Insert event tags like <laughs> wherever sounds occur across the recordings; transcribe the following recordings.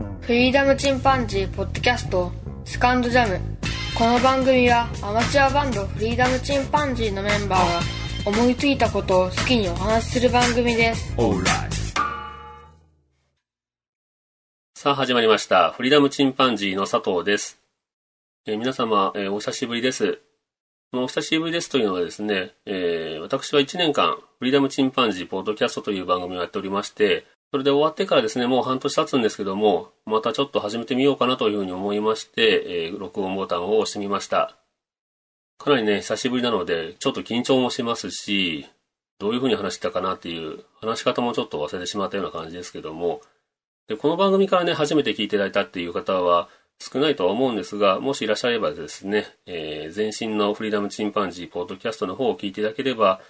フリーダムチンパンジーポッドキャストスカンドジャム。この番組はアマチュアバンドフリーダムチンパンジーのメンバーが思いついたことを好きにお話しする番組です。さあ始まりました。フリーダムチンパンジーの佐藤です。え皆様、えーお久しぶりです。このお久しぶりですというのはですね、えー私は1年間、フリーダムチンパンジーポッドキャストという番組をやっておりまして、それで終わってからですね、もう半年経つんですけども、またちょっと始めてみようかなというふうに思いまして、えー録音ボタンを押してみました。かなりね、久しぶりなので、ちょっと緊張もしますし、どういうふうに話したかなっていう、話し方もちょっと忘れてしまったような感じですけども、でこの番組からね、初めて聞いていただいたっていう方は、少ないとは思うんですが、もしいらっしゃればですね、えー前身のフリーダムチンパンジーポッドキャストの方を聞いていただければ、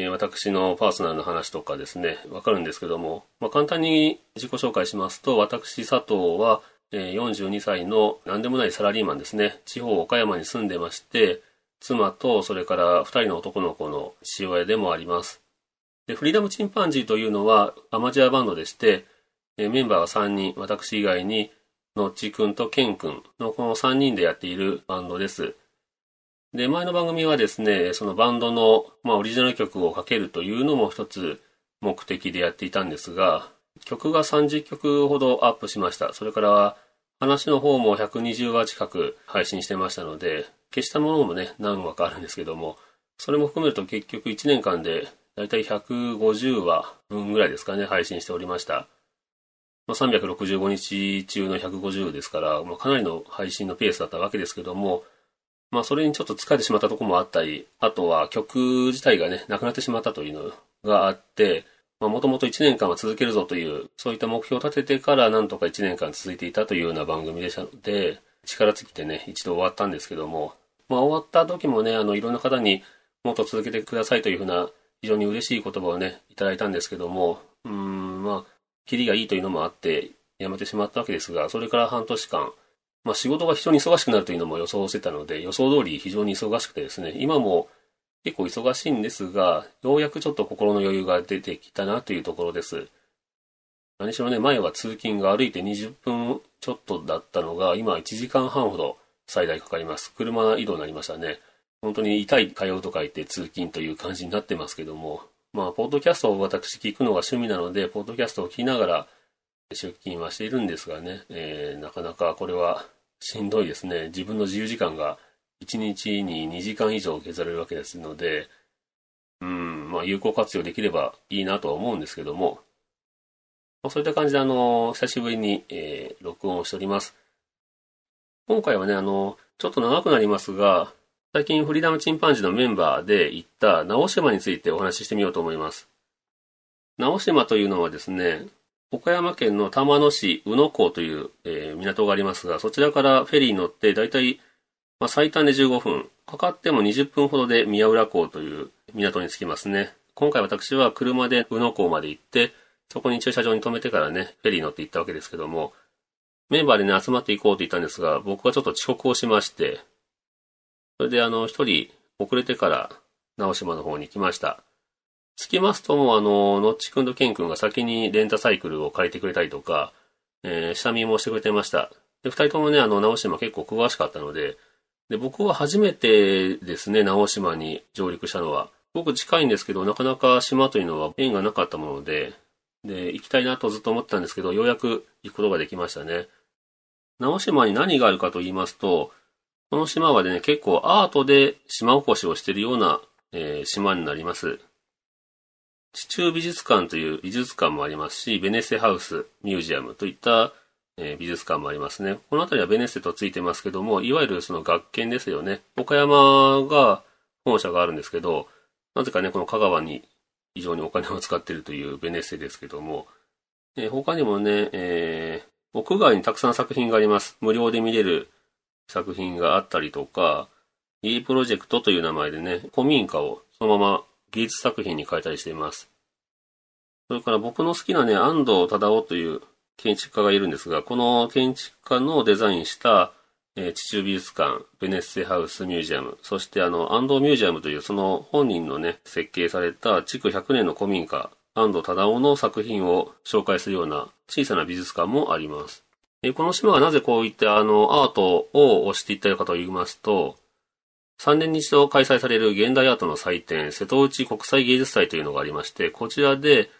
え私のパーソナルの話とかですね、わかるんですけども、まあ、簡単に自己紹介しますと、私佐藤は、え42歳の何でもないサラリーマンですね、地方岡山に住んでまして、妻とそれから2人の男の子の父親でもあります。で、フリーダムチンパンジーというのはアマチュアバンドでして、えメンバーは3人、私以外にのっちくんとけんくんのこの3人でやっているバンドです。で、前の番組はですね、そのバンドの、まあ、オリジナル曲をかけるというのも一つ目的でやっていたんですが、曲が30曲ほどアップしました。それから、話の方も120話近く配信してましたので、消したものもね、何話かあるんですけども、それも含めると結局1年間でだいたい150話分ぐらいですかね、配信しておりました。まあ、365日中の150ですから、まあ、かなりの配信のペースだったわけですけども、まあ、それにちょっと疲れてしまったとこもあったり、あとは曲自体がね、なくなってしまったというのがあって、まあもともと1年間は続けるぞという、そういった目標を立ててからなんとか1年間続いていたというような番組でしたので、力尽きてね、一度終わったんですけども、まあ、終わった時もね、あの、いろんな方にもっと続けてくださいというふうな、非常に嬉しい言葉をね、いただいたんですけども、うーん、まあ、キリがいいというのもあって、辞めてしまったわけですが、それから半年間、まあ仕事が非常に忙しくなるというのも予想してたので、予想通り非常に忙しくてですね、今も結構忙しいんですが、ようやくちょっと心の余裕が出てきたなというところです。何しろね、前は通勤が歩いて20分ちょっとだったのが、今1時間半ほど最大かかります。車移動になりましたね。本当に痛い通うと書いて通勤という感じになってますけども、まあ、ポッドキャストを私聞くのが趣味なので、ポッドキャストを聞きながら出勤はしているんですがね、えーなかなかこれはしんどいですね。自分の自由時間が1日に2時間以上削られるわけですので、うん、まあ、有効活用できればいいなとは思うんですけども、まあ、そういった感じで、あの、久しぶりに、えー録音をしております。今回はね、あの、ちょっと長くなりますが、最近フリーダムチンパンジーのメンバーで行った直島についてお話ししてみようと思います。直島というのはですね、岡山県の玉野市宇野港という、えー港がありますが、そちらからフェリーに乗ってだいたい、まあ、最短で15分、かかっても20分ほどで宮浦港という港に着きますね。今回私は車で宇野港まで行って、そこに駐車場に停めてからね、フェリーに乗って行ったわけですけども、メンバーでね、集まっていこうと言ったんですが、僕はちょっと遅刻をしまして、それであの、一人遅れてから直島の方に来ました。着きますともうあの、のっちくんとけんくんが先にレンタサイクルを借りてくれたりとか、えー下見もしてくれてました。で、二人ともね、あの、直島結構詳しかったので、で、僕は初めてですね、直島に上陸したのは。僕近いんですけど、なかなか島というのは縁がなかったもので、で、行きたいなとずっと思ってたんですけど、ようやく行くことができましたね。直島に何があるかと言いますと、この島はね、結構アートで島おこしをしているような、えー島になります。地中美術館という美術館もありますし、ベネッセハウスミュージアムといった、美術館もありますね。この辺りはベネッセとついてますけども、いわゆるその学研ですよね。岡山が本社があるんですけど、なぜかね、この香川に非常にお金を使っているというベネッセですけども、えー他にもね、えー屋外にたくさん作品があります。無料で見れる作品があったりとか、E プロジェクトという名前でね、古民家をそのまま芸術作品に変えたりしています。それから僕の好きなね、安藤忠夫という建築家がいるんですが、この建築家のデザインした、えー地中美術館、ベネッセハウスミュージアム、そしてあの、安藤ミュージアムというその本人のね、設計された築100年の古民家、安藤忠夫の作品を紹介するような小さな美術館もあります。えこの島がなぜこういったあのアートを推していったのかと言いますと、3年に一度開催される現代アートの祭典、瀬戸内国際芸術祭というのがありまして、こちらで、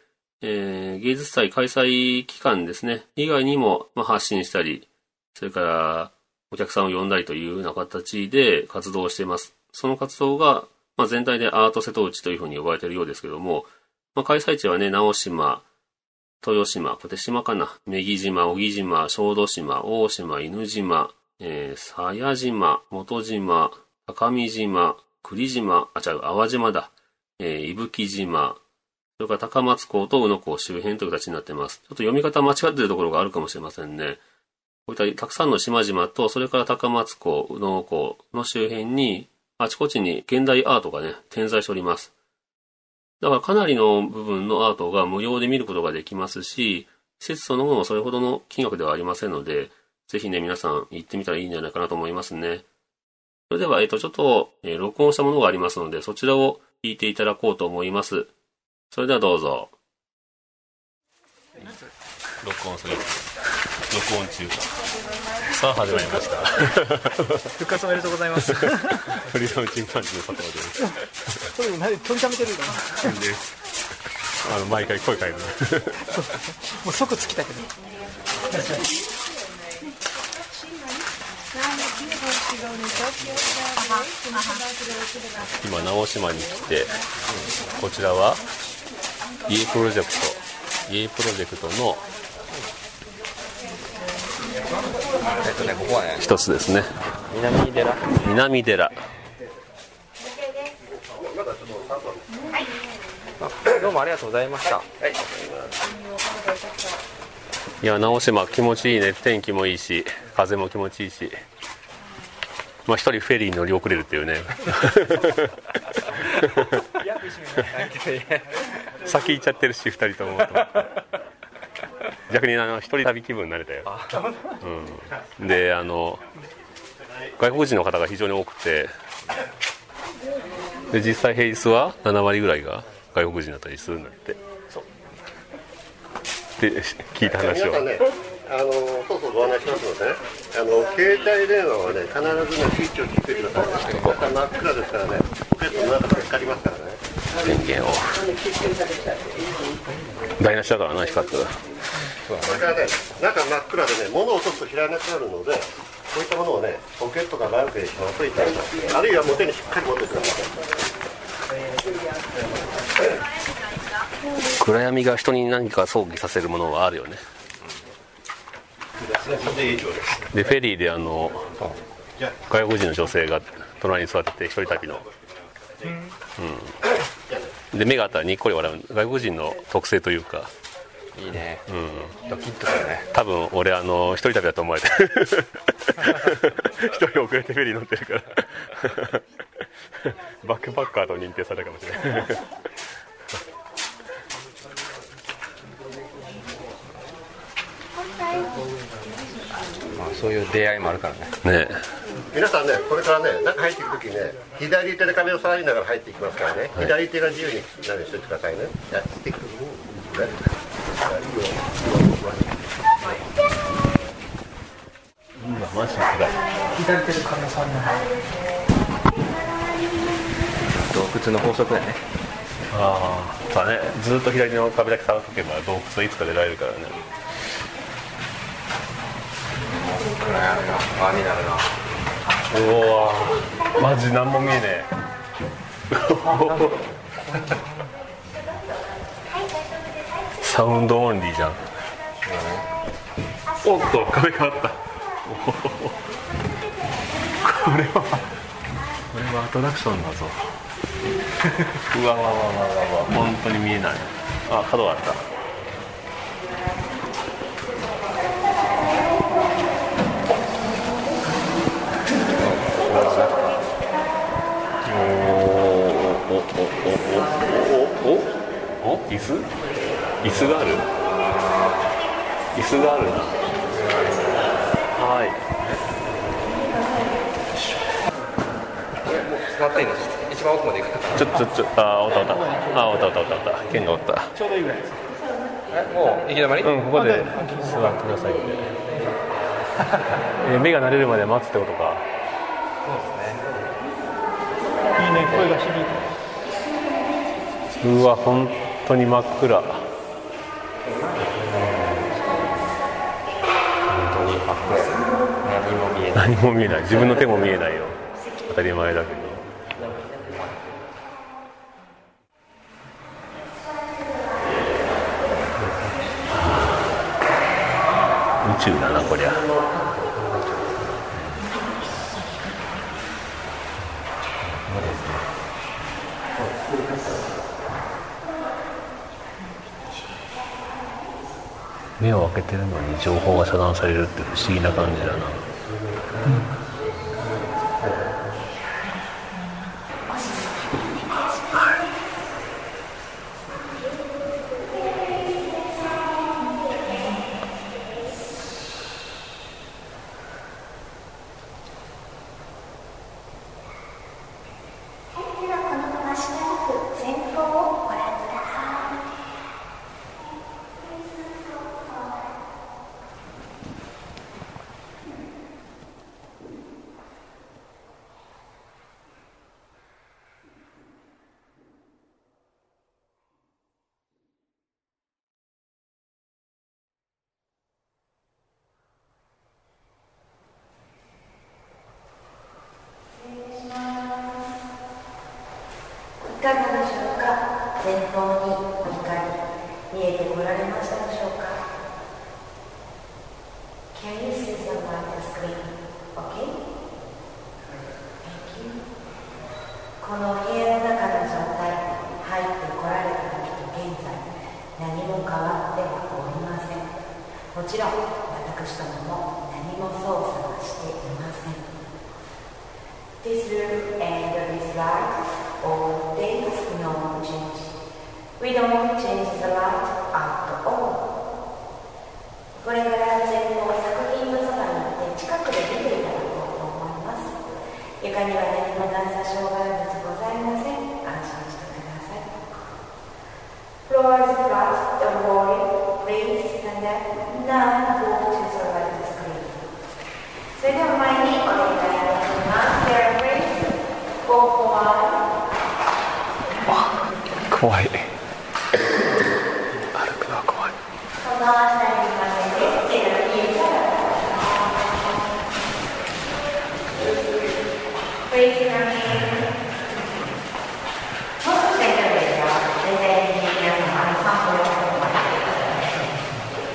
えー、芸術祭開催期間ですね、以外にも、まあ、発信したり、それからお客さんを呼んだりというような形で活動をしています。その活動が、まあ、全体でアート瀬戸内というふうに呼ばれているようですけども、まあ、開催地はね、直島、豊島、小手島かな、女木島、小木島、小豆島、大島、犬島、えー、鞘島、元島、高見島、栗島、あ、違う、淡島だ、えー、伊吹島、それから高松港と宇野港周辺という形になっています。ちょっと読み方間違っているところがあるかもしれませんね。こういったたくさんの島々と、それから高松港、宇野港の周辺に、あちこちに現代アートがね、点在しております。だからかなりの部分のアートが無料で見ることができますし、施設そのものもそれほどの金額ではありませんので、ぜひね、皆さん行ってみたらいいんじゃないかなと思いますね。それでは、えっと、ちょっと、えー、録音したものがありますので、そちらを聞いていただこうと思います。それではどうぞ。録音する。録音中か。さあ、始まりました。復活おめでとうございます。フリーダムチンパンジーの佐藤です。それ何取りためてるんだ <laughs> で、あの、毎回声変える。もう即つきたけど。今直島に来てこちらは家プロジェクト。家プロジェクトの一つですね。南寺。南寺。どうもありがとうございました、はいいや直島気持ちいいね。天気もいいし風も気持ちいいし。まあ一人フェリーに乗り遅れるっていうね。<laughs> 先行っちゃってるし二人とも逆にあの一人旅気分になれたよ、うん、であの外国人の方が非常に多くて。で実際平日は7割ぐらいが外国人だったりするんだってって聞いた話を、ね、あのそうそうご案内しますのでね。あの携帯電話はね必ずねスイッチを切ってください。ね真っ暗ですからねポケットの中で光りますからね。電源を台無しだからな光ったら。それからね。中真っ暗でね物を落とすと開らなくなるのでこういったものをねポケットかバッグにしまうといいあるいは表にしっかり持ってください暗闇が人に何か想起させるものはあるよね。でフェリーであの外国人の女性が隣に座ってて一人旅の、うん、で目があったらにっこり笑う。外国人の特性というか。いいね。うん。ドキッとするね。多分俺あの一人旅だと思われて <laughs> 一人遅れてフェリー乗ってるから。バックパッカーと認定されたかもしれないそういう出会いもあるからね。ね。皆さんねこれからね中入っていく時ね左手で壁を触りながら入っていきますからね、はい、左手が自由に何しててくださいね。やっていく今マジ暗い左手で。壁触りながら洞窟の法則だね。ああそうね。ずっと左の壁だけ触っとけば洞窟はいつか出られるからね暗闇が輪になるなうわマジ何も見えねえサウンドオンリーじゃん、おっと壁変わったこれはこれはアトラクションだぞうわわわわわわ本当に見えないあ角があった椅子がある？椅子があるな。はい。座っていいの？一番奥まで行く。ちょちょちょあおったおった。あおったおったおったおった。剣がおった。ちょうどいいぐらいです。えもう行き止まり、うんここで座ってくださいって。え目が慣れるまで待つってことか。いいね声が響いて。うわ本当に真っ暗本当に真っ暗です。何も見えない。何も見えない。自分の手も見えないよ。当たり前だけど。宇宙だなこりゃ目を開けてるのに情報が遮断されるって不思議な感じだな。ではこのまましばらく前方をご覧ください。いかがでしょうか？前方にお光見えてこられましたでしょうか？Can you see the light screen? Okay? Thank you. この部屋の中の状態入ってこられた時と現在何も変わってはおりませんもちろん私どもも何も操作はしていません This room and this light, all things no change. We don't change the light at all. これから前方作品のそばに行って近くで見ていただこうと思います。床には何も段差障害物ございません。安心してください。Floor is flat, don't worry. Please stand up. Now go to the right screen. それでは前にお願いいたします。There are please go forward. 怖い。歩くのは怖い。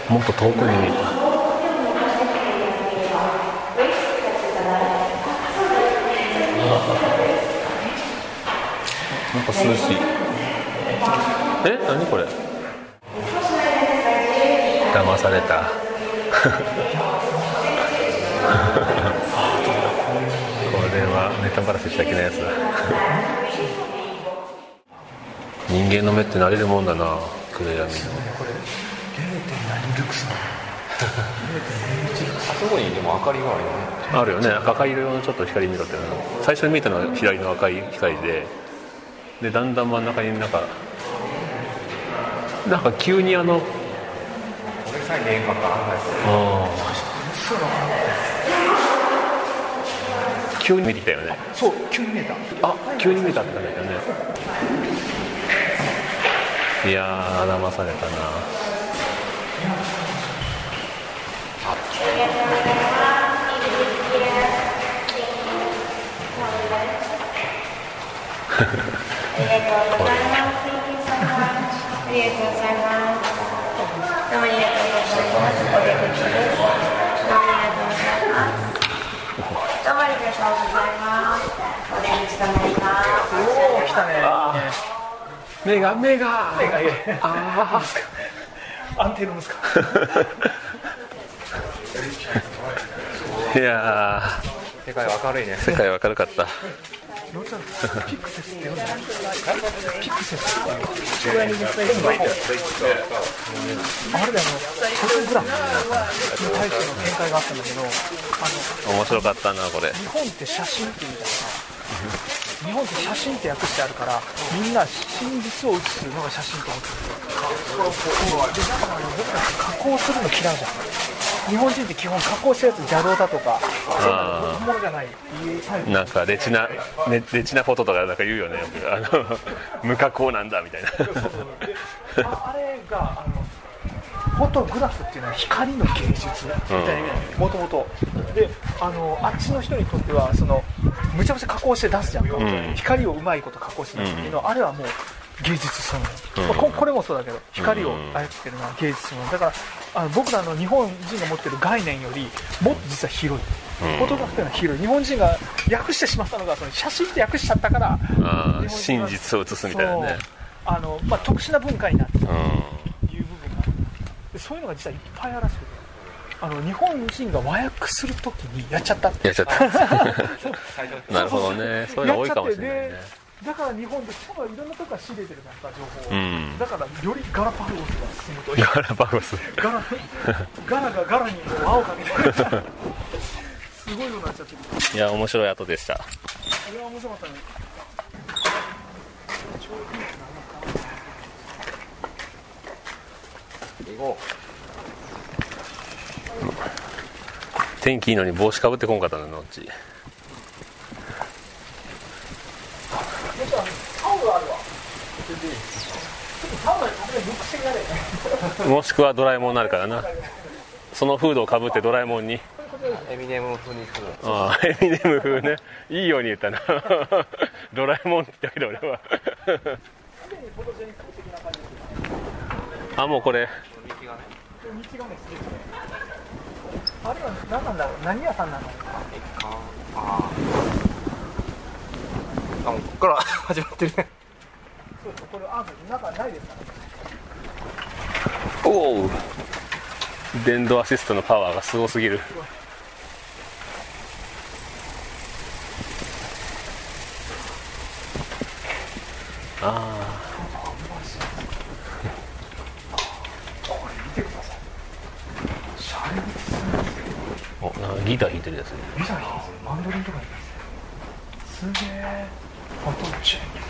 もっと遠くに見えた。なんか涼しい。え何これ？騙された。<laughs> これはネタバラシしちゃいけないやつだ。人間の目って慣れるもんだな暗闇。のこれ 0. 何ルクスなの <laughs> あそこにでも明かりがあるよね。あるよね。赤い色のちょっと光見ろって最初に見たのは左の赤い光で。でだんだん真ん中になんかなんか急にあの俺さえかかんないですあ。ー急に見てきたよね。そう急に見えた。あ急に見たって感じだよね。いやー騙されたな。ありがとうございます。Thank you so much. ありがとうございます。どうもありがとうございます。お出口です。どうもありがとうございます。どうもありがとうございます。お出口となります。おお来た。ね目が目が目がいいあ安定の息子いや世界は明るいね世界は明るかった。ピクセスって呼んだピクセスっていう父親に実際にあれだよあのフトグラフに対しての見解があったんだけどあの面白かったなこれ。日本って写真っていうみたいなさ日本って写真って訳してあるからみんな真実を写すのが写真と思ってる。でだか僕たち加工するの嫌うじゃん。日本人って基本加工したやつ邪道だとかそういうのじゃないなんかレチナ、ね、レチナフォトとかなんか言うよね。あの <laughs> 無加工なんだみたいな。ああれがあのフォトグラフっていうのは光の芸術みたいな。もともとであのあっちの人にとってはそのむちゃくちゃ加工して出すじゃん、ん。光をうまいこと加工して出すっていうのは、あれはもう芸術そのまあここれもそうだけど光を操ってるのは芸術そのものだからあの僕らの日本人が持ってる概念よりもっと実は広い、フォトグラフっていうのは広い。日本人が訳してしまったのがその写真って訳しちゃったから真は実を写すみたいなね。あの、まあ、特殊な文化になってうん。いう部分がでそういうのが実はいっぱいあるらしくて。あの日本人が和訳するときにやっちゃったって。やっちゃった。<laughs> <laughs> なるほどね。そういうの多いかもしれないねだから日本でしかもいろんなとこから仕入れてるからさ情報を、うん。だからよりガラパゴスが進むとガラパゴス。ガラガラがガラに輪をかけて。すごいようになっちゃってる。いや面白い後でした。あれは面白かったね。天気いいのに帽子かぶってこんかったののっちちょっとあのタオルあるわちょっとタオルはさすがにルックスになれもしくはドラえもんになるからな。そのフードをかぶってドラえもんに。エミネム風にするああエミネム風ね。いいように言ったな。<laughs> ドラえもんって言ったけど俺は。あもうこれ。道がねすげえあれは何なんだろう？何屋さんなんだろうああもうここから始まってるねそうそうこれないですからおお電動アシストのパワーがすごすぎる。ああおなんかギター弾いてるやつ。ギター弾いてる。マンドリンとか弾いてる。すげえフォトチェ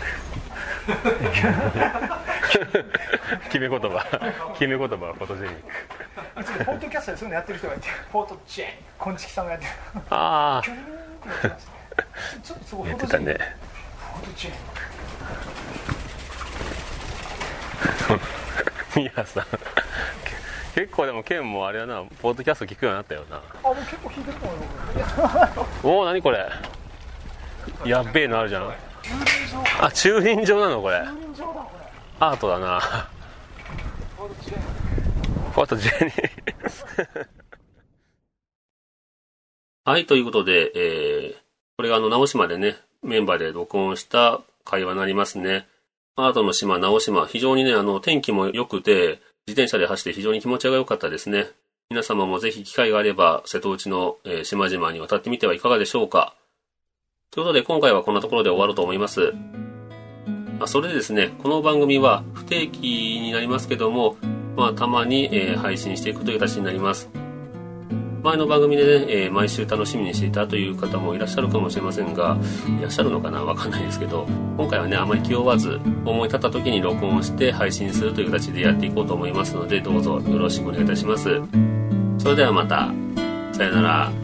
<laughs> 決め言葉。決め言葉はフォトジェニック。ポッドキャストでそういうのやってる人がいてフォトチェックこんちきさんがやってる。あキュルーンってやってますね。ちょっとそこフォトチェックフォトチェック。<laughs> ミヤさん。結構でもケンもあれやなポッドキャスト聞くようになったよな。あもう結構弾いてると思うおお何これ。やっべえのあるじゃんあ駐輪場なのこれ。アートだな。<laughs> <laughs> はいということで、えー、これがあの直島でねメンバーで録音した会話になりますね。アートの島直島。非常にねあの天気も良くて自転車で走って非常に気持ちが良かったですね。皆様もぜひ機会があれば瀬戸内の、えー島々に渡ってみてはいかがでしょうか。ということで今回はこんなところで終わろうと思います。あそれでですねこの番組は不定期になりますけどもまあ、たまに、えー配信していくという形になります。前の番組でね、えー毎週楽しみにしていたという方もいらっしゃるかもしれませんがいらっしゃるのかなわかんないですけど今回はねあまり気負わず思い立った時に録音して配信するという形でやっていこうと思いますのでどうぞよろしくお願いいたします。それではまた。さよなら。